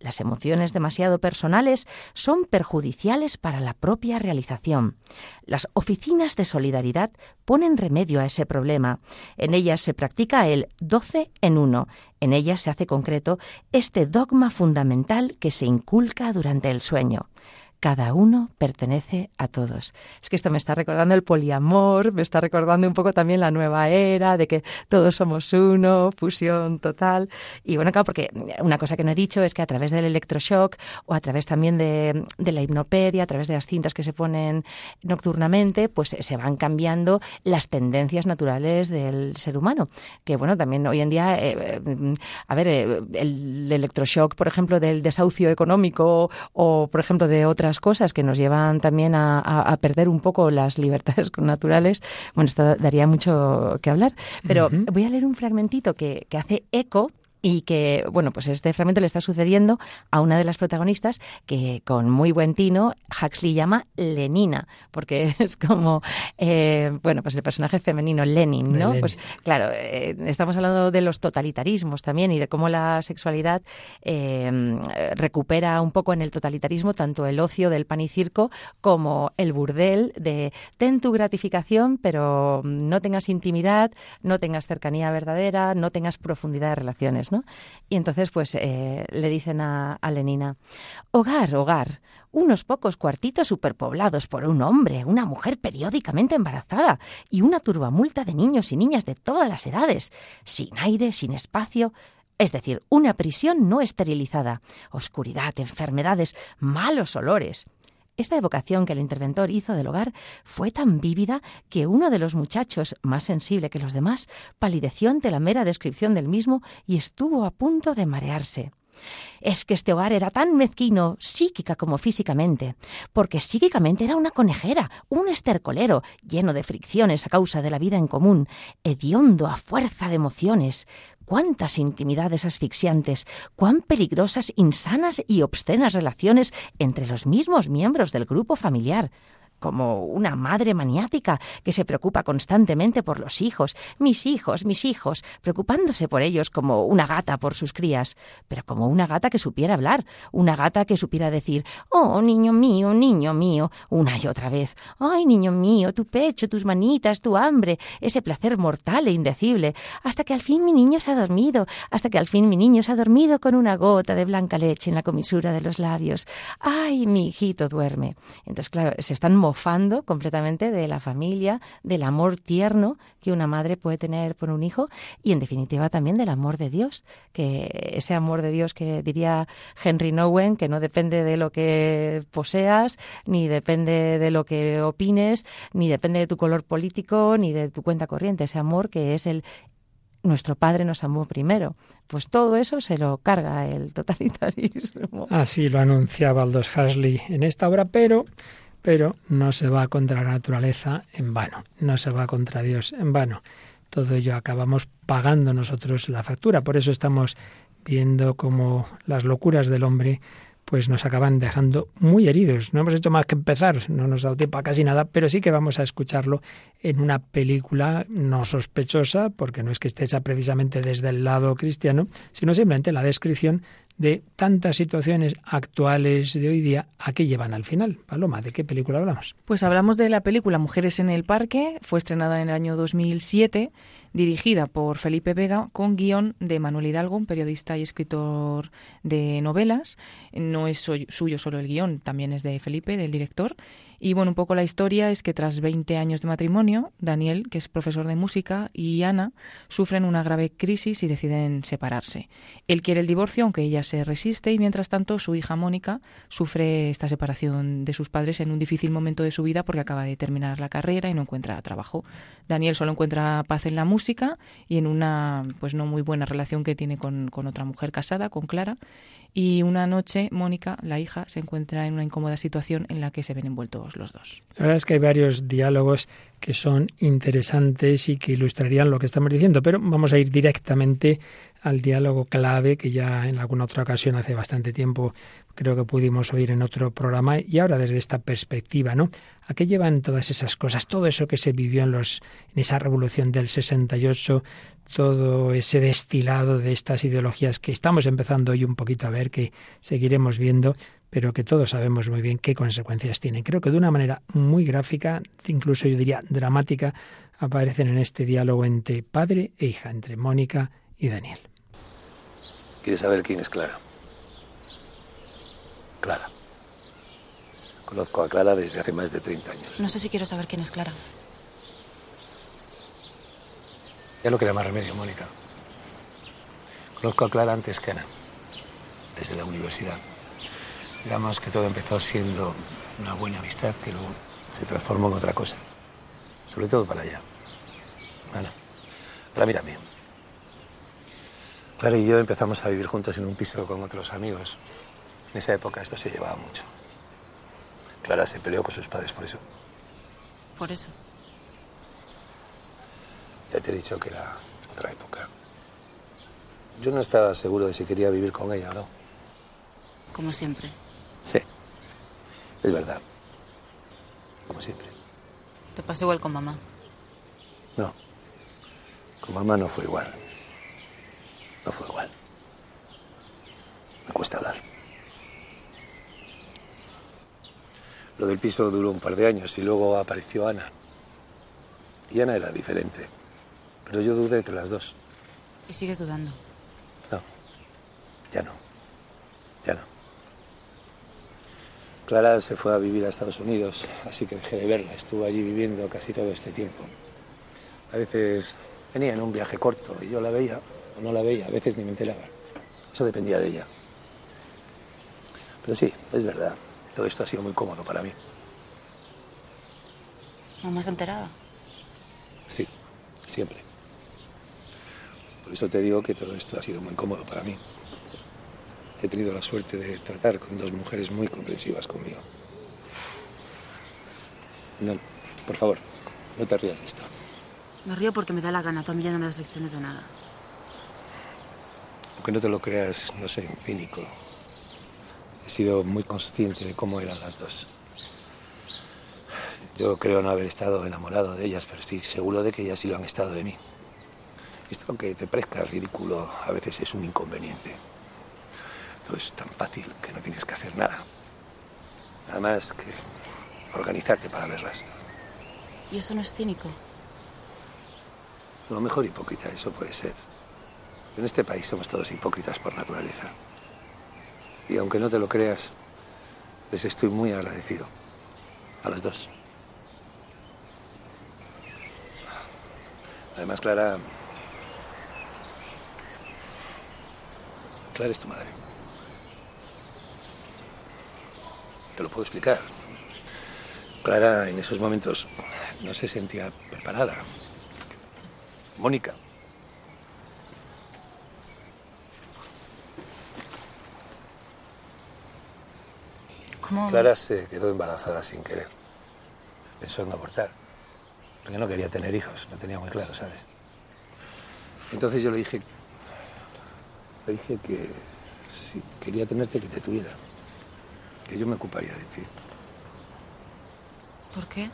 Las emociones demasiado personales son perjudiciales para la propia realización. Las oficinas de solidaridad ponen remedio a ese problema. En ellas se practica el 12 en uno. En ellas se hace concreto este dogma fundamental que se inculca durante el sueño cada uno pertenece a todos. Es que esto me está recordando el poliamor, me está recordando un poco también la nueva era de que todos somos uno, fusión total. Y bueno, claro, porque una cosa que no he dicho es que a través del electroshock o a través también de, la hipnopedia, a través de las cintas que se ponen nocturnamente, pues se van cambiando las tendencias naturales del ser humano. Que bueno, también hoy en día, eh, eh, a ver, eh, el electroshock, por ejemplo, del desahucio económico o, por ejemplo, de otras cosas que nos llevan también a, perder un poco las libertades naturales, bueno, esto daría mucho que hablar. Pero voy a leer un fragmentito que, que hace eco y que, bueno, pues este fragmento le está sucediendo a una de las protagonistas que con muy buen tino Huxley llama Lenina, porque es como, eh, bueno, pues el personaje femenino Lenin, ¿no? Pues claro, eh, estamos hablando de los totalitarismos también y de cómo la sexualidad eh, recupera un poco en el totalitarismo tanto el ocio del pan y circo como el burdel de ten tu gratificación, pero no tengas intimidad, no tengas cercanía verdadera, no tengas profundidad de relaciones, Y entonces, pues, eh, le dicen a, a Lenina, hogar, hogar, unos pocos cuartitos superpoblados por un hombre, una mujer periódicamente embarazada y una turbamulta de niños y niñas de todas las edades, sin aire, sin espacio, es decir, una prisión no esterilizada, oscuridad, enfermedades, malos olores. Esta evocación que el interventor hizo del hogar fue tan vívida que uno de los muchachos, más sensible que los demás, palideció ante la mera descripción del mismo y estuvo a punto de marearse. Es que este hogar era tan mezquino, psíquica como físicamente, porque psíquicamente era una conejera, un estercolero, lleno de fricciones a causa de la vida en común, hediondo a fuerza de emociones, cuántas intimidades asfixiantes, cuán peligrosas, insanas y obscenas relaciones entre los mismos miembros del grupo familiar. Como una madre maniática que se preocupa constantemente por los hijos, mis hijos, mis hijos, preocupándose por ellos como una gata por sus crías, pero como una gata que supiera hablar, una gata que supiera decir, oh, niño mío, niño mío, una y otra vez, ay, niño mío, tu pecho, tus manitas, tu hambre, ese placer mortal e indecible, hasta que al fin mi niño se ha dormido, hasta que al fin mi niño se ha dormido con una gota de blanca leche en la comisura de los labios. Ay, mi hijito duerme. Entonces, claro, se están mofando completamente de la familia, del amor tierno que una madre puede tener por un hijo y, en definitiva, también del amor de Dios, que ese amor de Dios que diría Henry Nowen, que no depende de lo que poseas, ni depende de lo que opines, ni depende de tu color político, ni de tu cuenta corriente, ese amor que es el nuestro padre nos amó primero. Pues todo eso se lo carga el totalitarismo. Así lo anunciaba Aldous Huxley en esta obra, pero pero no se va contra la naturaleza en vano, no se va contra Dios en vano. Todo ello acabamos pagando nosotros la factura. Por eso estamos viendo como las locuras del hombre pues nos acaban dejando muy heridos. No hemos hecho más que empezar, no nos ha dado tiempo a casi nada, pero sí que vamos a escucharlo en una película no sospechosa, porque no es que esté hecha precisamente desde el lado cristiano, sino simplemente la descripción de tantas situaciones actuales de hoy día a qué llevan al final. Paloma, ¿de qué película hablamos? Pues hablamos de la película Mujeres en el Parque, fue estrenada en el año 2007 dirigida por Felipe Vega con guion de Manuel Hidalgo, un periodista y escritor de novelas. No es suyo solo el guion, también es de Felipe, del director. Y bueno, un poco la historia es que tras 20 años de matrimonio, Daniel, que es profesor de música, y Ana sufren una grave crisis y deciden separarse. Él quiere el divorcio, aunque ella se resiste, y mientras tanto su hija Mónica sufre esta separación de sus padres en un difícil momento de su vida porque acaba de terminar la carrera y no encuentra trabajo. Daniel solo encuentra paz en la música y en una pues no muy buena relación que tiene con, con otra mujer casada, con Clara. Y una noche, Mónica, la hija, se encuentra en una incómoda situación en la que se ven envueltos los dos. La verdad es que hay varios diálogos que son interesantes y que ilustrarían lo que estamos diciendo, pero vamos a ir directamente al diálogo clave que ya en alguna otra ocasión hace bastante tiempo creo que pudimos oír en otro programa y ahora desde esta perspectiva, ¿no? ¿A qué llevan todas esas cosas? Todo eso que se vivió en los en esa revolución del 68, todo ese destilado de estas ideologías que estamos empezando hoy un poquito a ver que seguiremos viendo, pero que todos sabemos muy bien qué consecuencias tienen. Creo que de una manera muy gráfica, incluso yo diría dramática, aparecen en este diálogo entre padre e hija, entre Mónica y Daniel. ¿Quieres saber quién es Clara? Clara. Conozco a Clara desde hace más de 30 años. No sé si quiero saber quién es Clara. Ya no queda más remedio, Mónica. Conozco a Clara antes que Ana, desde la universidad. Digamos que todo empezó siendo una buena amistad que luego se transformó en otra cosa. Sobre todo para ella. Ana. Para mí también. Clara y yo empezamos a vivir juntos en un piso con otros amigos. En esa época esto se llevaba mucho. Clara se peleó con sus padres por eso. ¿Por eso? Ya te he dicho que era otra época. Yo no estaba seguro de si quería vivir con ella o no. Como siempre. Sí, es verdad. Como siempre. ¿Te pasó igual con mamá? No, con mamá no fue igual. No fue igual. Me cuesta hablar. Lo del piso duró un par de años y luego apareció Ana. Y Ana era diferente. Pero yo dudé entre las dos. ¿Y sigues dudando? No, ya no. Ya no. Clara se fue a vivir a Estados Unidos, así que dejé de verla. Estuvo allí viviendo casi todo este tiempo. A veces venía en un viaje corto y yo la veía no la veía, a veces ni me enteraba. Eso dependía de ella. Pero sí, es verdad. Todo esto ha sido muy cómodo para mí. ¿Mamá se enteraba? Sí, siempre. Por eso te digo que todo esto ha sido muy cómodo para mí. He tenido la suerte de tratar con dos mujeres muy comprensivas conmigo. No, por favor, no te rías de esto. Me río porque me da la gana. Tú a mí ya no me das lecciones de nada. Aunque no te lo creas, no soy un cínico. He sido muy consciente de cómo eran las dos. Yo creo no haber estado enamorado de ellas, pero estoy seguro de que ellas sí lo han estado de mí. Esto, aunque te parezca ridículo, a veces es un inconveniente. Todo es tan fácil que no tienes que hacer nada. Nada más que organizarte para verlas. ¿Y eso no es cínico? A lo mejor hipócrita, eso puede ser. En este país somos todos hipócritas por naturaleza. Y aunque no te lo creas, les estoy muy agradecido. A las dos. Además, Clara... Clara es tu madre. Te lo puedo explicar. Clara en esos momentos no se sentía preparada. Mónica. ¿Cómo? Clara se quedó embarazada sin querer. Pensó en abortar. Porque no quería tener hijos, lo tenía muy claro, ¿sabes? Entonces yo le dije. Le dije que si quería tenerte, que te tuviera. Que yo me ocuparía de ti. ¿Por qué?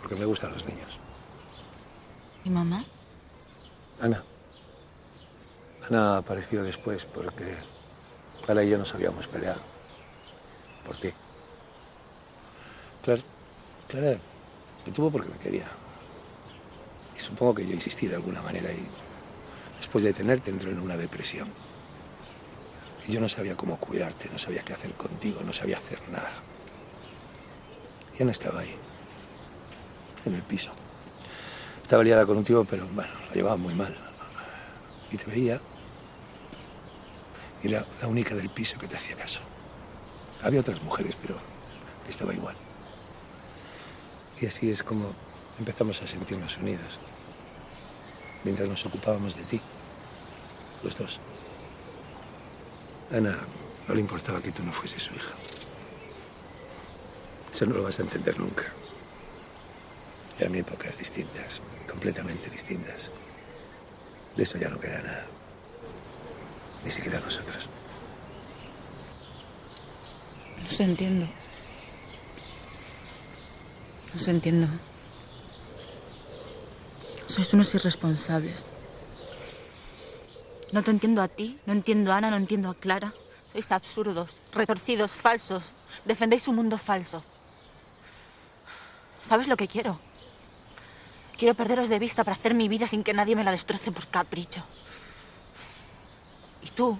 Porque me gustan los niños. ¿Mi mamá? Ana. Ana apareció después porque Clara y yo nos habíamos peleado. Por ti. Clara, Clara me tuvo porque me quería. Y supongo que yo insistí de alguna manera y después de tenerte entró en una depresión. Y yo no sabía cómo cuidarte, no sabía qué hacer contigo, no sabía hacer nada. Y Ana estaba ahí, en el piso. Estaba liada con un tío, pero bueno, la llevaba muy mal. Y te veía. Era la única del piso que te hacía caso. Había otras mujeres, pero estaba igual. Y así es como empezamos a sentirnos unidos. Mientras nos ocupábamos de ti. Los dos. Ana no le importaba que tú no fueses su hija. Eso no lo vas a entender nunca. Eran épocas distintas, completamente distintas. De eso ya no queda nada. Ni siquiera nosotros. No se entiendo. No se entiendo. Sois unos irresponsables. No te entiendo a ti, no entiendo a Ana, no entiendo a Clara. Sois absurdos, retorcidos, falsos. Defendéis un mundo falso. ¿Sabes lo que quiero? Quiero perderos de vista para hacer mi vida sin que nadie me la destroce por capricho. Y tú,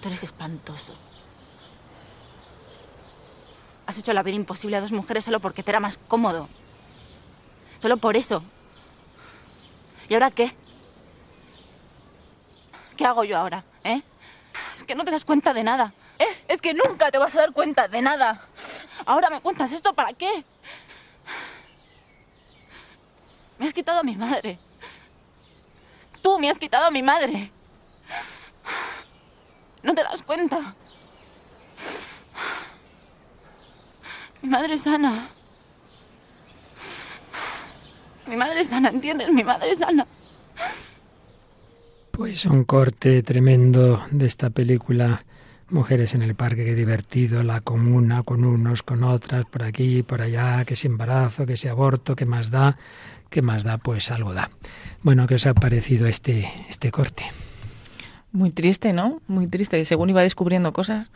tú eres espantoso. Has hecho la vida imposible a dos mujeres solo porque te era más cómodo. Solo por eso. ¿Y ahora qué? ¿Qué hago yo ahora? ¿Eh? Es que no te das cuenta de nada. ¿Eh? Es que nunca te vas a dar cuenta de nada. Ahora me cuentas esto para qué. Me has quitado a mi madre. Tú me has quitado a mi madre. ¿No te das cuenta? Mi madre es Ana. Mi madre es Ana, ¿entiendes? Mi madre es Ana. Pues un corte tremendo de esta película Mujeres en el parque, qué divertido, la comuna con unos, con otras, por aquí, por allá, que si embarazo, que si aborto, que más da, que más da, pues algo da. Bueno, ¿qué os ha parecido este, este corte? Muy triste, ¿no? Muy triste. Según iba descubriendo cosas,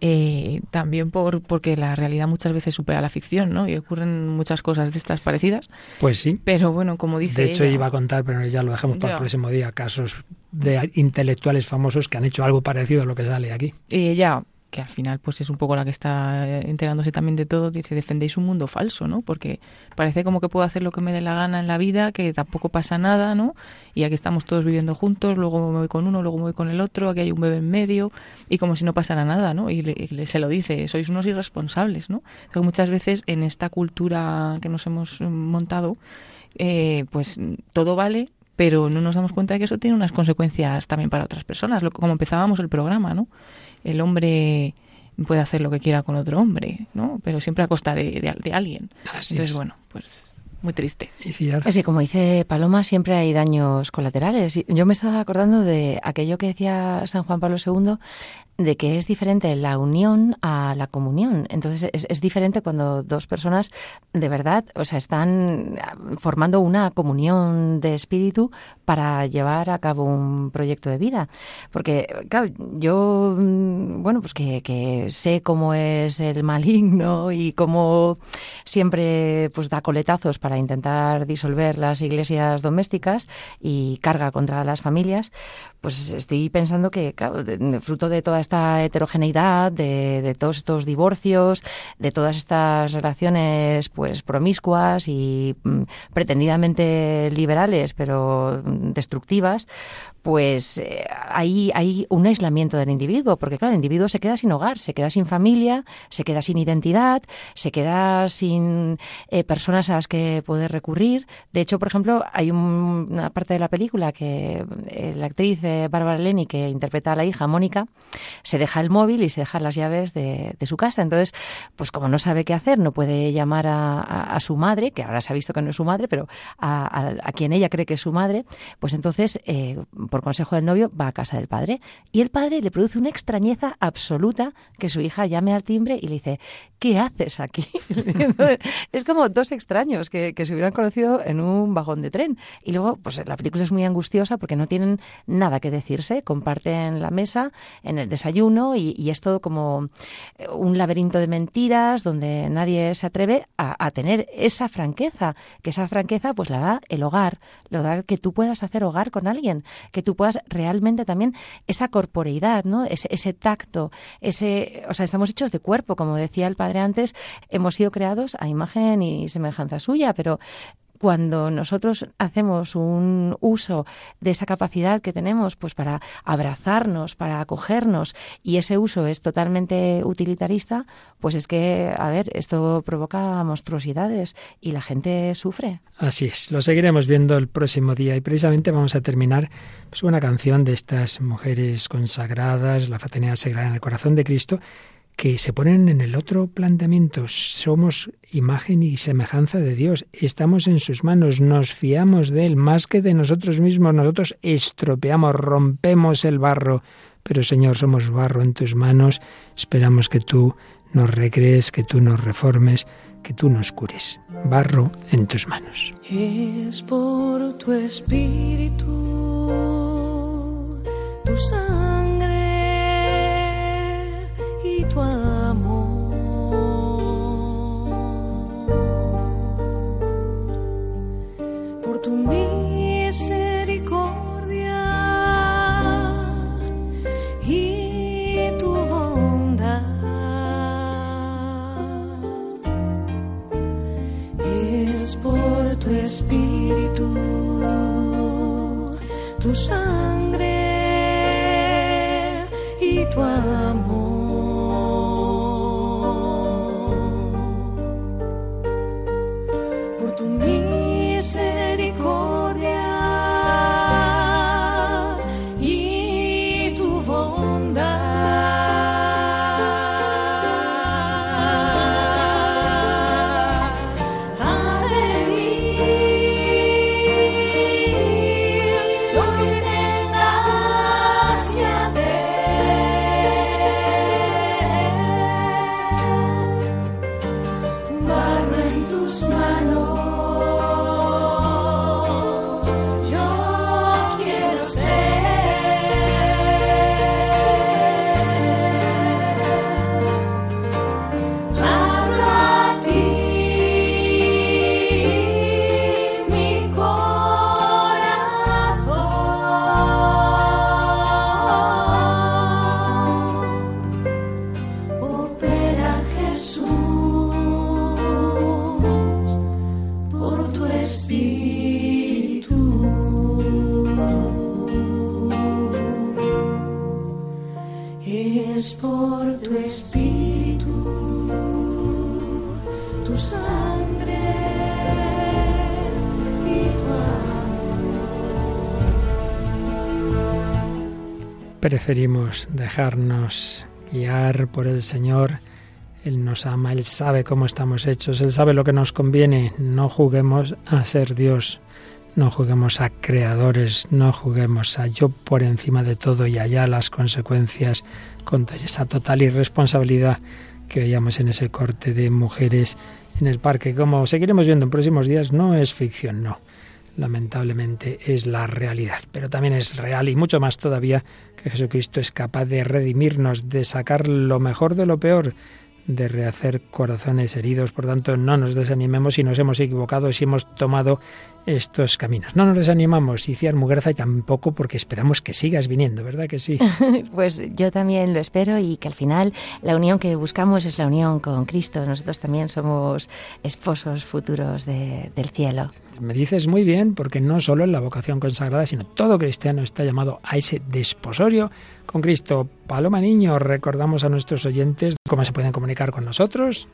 eh, también por porque la realidad muchas veces supera la ficción, ¿no? Y ocurren muchas cosas de estas parecidas. Pues sí. Pero bueno, como dice. De hecho, ella- iba a contar, pero ya lo dejamos para el próximo día, casos de intelectuales famosos que han hecho algo parecido a lo que sale aquí. Y ella, que al final pues es un poco la que está eh, enterándose también de todo, dice, defendéis un mundo falso, ¿no? Porque parece como que puedo hacer lo que me dé la gana en la vida, que tampoco pasa nada, ¿no? Y aquí estamos todos viviendo juntos, luego me voy con uno, luego me voy con el otro, aquí hay un bebé en medio, y como si no pasara nada, ¿no? Y, le- y le- se lo dice, sois unos irresponsables, ¿no? Muchas veces en esta cultura que nos hemos mm, montado, eh, pues todo vale, pero no nos damos cuenta de que eso tiene unas consecuencias también para otras personas, lo, como empezábamos el programa, ¿no? El hombre puede hacer lo que quiera con otro hombre, ¿no? Pero siempre a costa de, de- de alguien. Así Entonces, es. bueno, pues muy triste. Es que, como dice Paloma, siempre hay daños colaterales. Yo me estaba acordando de aquello que decía San Juan Pablo II de que es diferente la unión a la comunión. Entonces es, diferente cuando dos personas de verdad, o sea, están formando una comunión de espíritu para llevar a cabo un proyecto de vida. Porque, claro, yo, mm, bueno, pues que, que sé cómo es el maligno y cómo siempre pues da coletazos para intentar disolver las iglesias domésticas y carga contra las familias, pues estoy pensando que, claro, fruto de toda esta heterogeneidad, de, todos estos divorcios, de todas estas relaciones pues promiscuas y mm, pretendidamente liberales, pero destructivas, pues eh, hay, un aislamiento del individuo, porque claro, el individuo se queda sin hogar, se queda sin familia, se queda sin identidad, se queda sin eh, personas a las que poder recurrir. De hecho, por ejemplo, hay una parte de la película que eh, la actriz Bárbara Leni, que interpreta a la hija Mónica, se deja el móvil y se deja las llaves de, su casa. Entonces, pues como no sabe qué hacer, no puede llamar a, su madre, que ahora se ha visto que no es su madre, pero a, quien ella cree que es su madre, pues entonces por consejo del novio, va a casa del padre. Y el padre le produce una extrañeza absoluta que su hija llame al timbre y le dice, ¿qué haces aquí? es como dos extraños que, se hubieran conocido en un vagón de tren. Y luego, pues la película es muy angustiosa porque no tienen nada que decirse, comparten la mesa en el desayuno y, es todo como un laberinto de mentiras donde nadie se atreve a, a tener esa franqueza, que esa franqueza pues la da el hogar, lo da que tú puedas hacer hogar con alguien, que tú puedas realmente también esa corporeidad, ¿no? Ese, ese tacto, ese, o sea, estamos hechos de cuerpo, como decía el padre antes, hemos sido creados a imagen y semejanza suya, pero cuando nosotros hacemos un uso de esa capacidad que tenemos pues para abrazarnos, para acogernos y ese uso es totalmente utilitarista, pues es que, a ver, esto provoca monstruosidades y la gente sufre. Así es, lo seguiremos viendo el próximo día y precisamente vamos a terminar pues, una canción de estas mujeres consagradas, la fraternidad sagrada en el corazón de Cristo, que se ponen en el otro planteamiento. Somos imagen y semejanza de Dios, estamos en sus manos, nos fiamos de Él más que de nosotros mismos, nosotros estropeamos, rompemos el barro, pero Señor, somos barro en tus manos, esperamos que tú nos recrees, que tú nos reformes, que tú nos cures. Barro en tus manos. Es por tu espíritu, tu tu tu sangre y tu amor. Preferimos dejarnos guiar por el Señor. Él nos ama, Él sabe cómo estamos hechos, Él sabe lo que nos conviene. No juguemos a ser Dios. no juguemos a creadores, no juguemos a yo por encima de todo y allá las consecuencias con esa total irresponsabilidad que veíamos en ese corte de mujeres en el parque. Como seguiremos viendo en próximos días, no es ficción, no. Lamentablemente es la realidad, pero también es real y mucho más todavía que Jesucristo es capaz de redimirnos, de sacar lo mejor de lo peor de rehacer corazones heridos. Por tanto, no nos desanimemos si nos hemos equivocado, si hemos tomado estos caminos. No nos desanimamos, Iciar Muguerza, y tampoco porque esperamos que sigas viniendo, ¿verdad que sí? pues yo también lo espero y que al final la unión que buscamos es la unión con Cristo. Nosotros también somos esposos futuros del cielo. Me dices muy bien, porque no solo en la vocación consagrada, sino todo cristiano está llamado a ese desposorio con Cristo. Paloma Niño, recordamos a nuestros oyentes cómo se pueden comunicar con nosotros.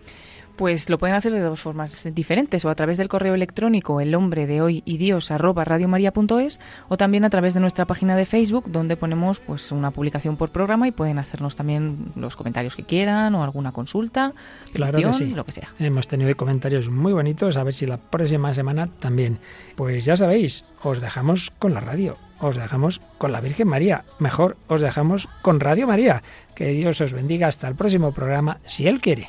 Pues lo pueden hacer de dos formas diferentes, o a través del correo electrónico el hombre de hoy y dios arroba radiomaria.es, o también a través de nuestra página de Facebook, donde ponemos pues una publicación por programa y pueden hacernos también los comentarios que quieran o alguna consulta, claro lo que sea. Hemos tenido comentarios muy bonitos, a ver si la próxima semana también. Pues ya sabéis, os dejamos con la radio os dejamos con la Virgen María. Mejor os dejamos con Radio María. Que Dios os bendiga hasta el próximo programa, si Él quiere.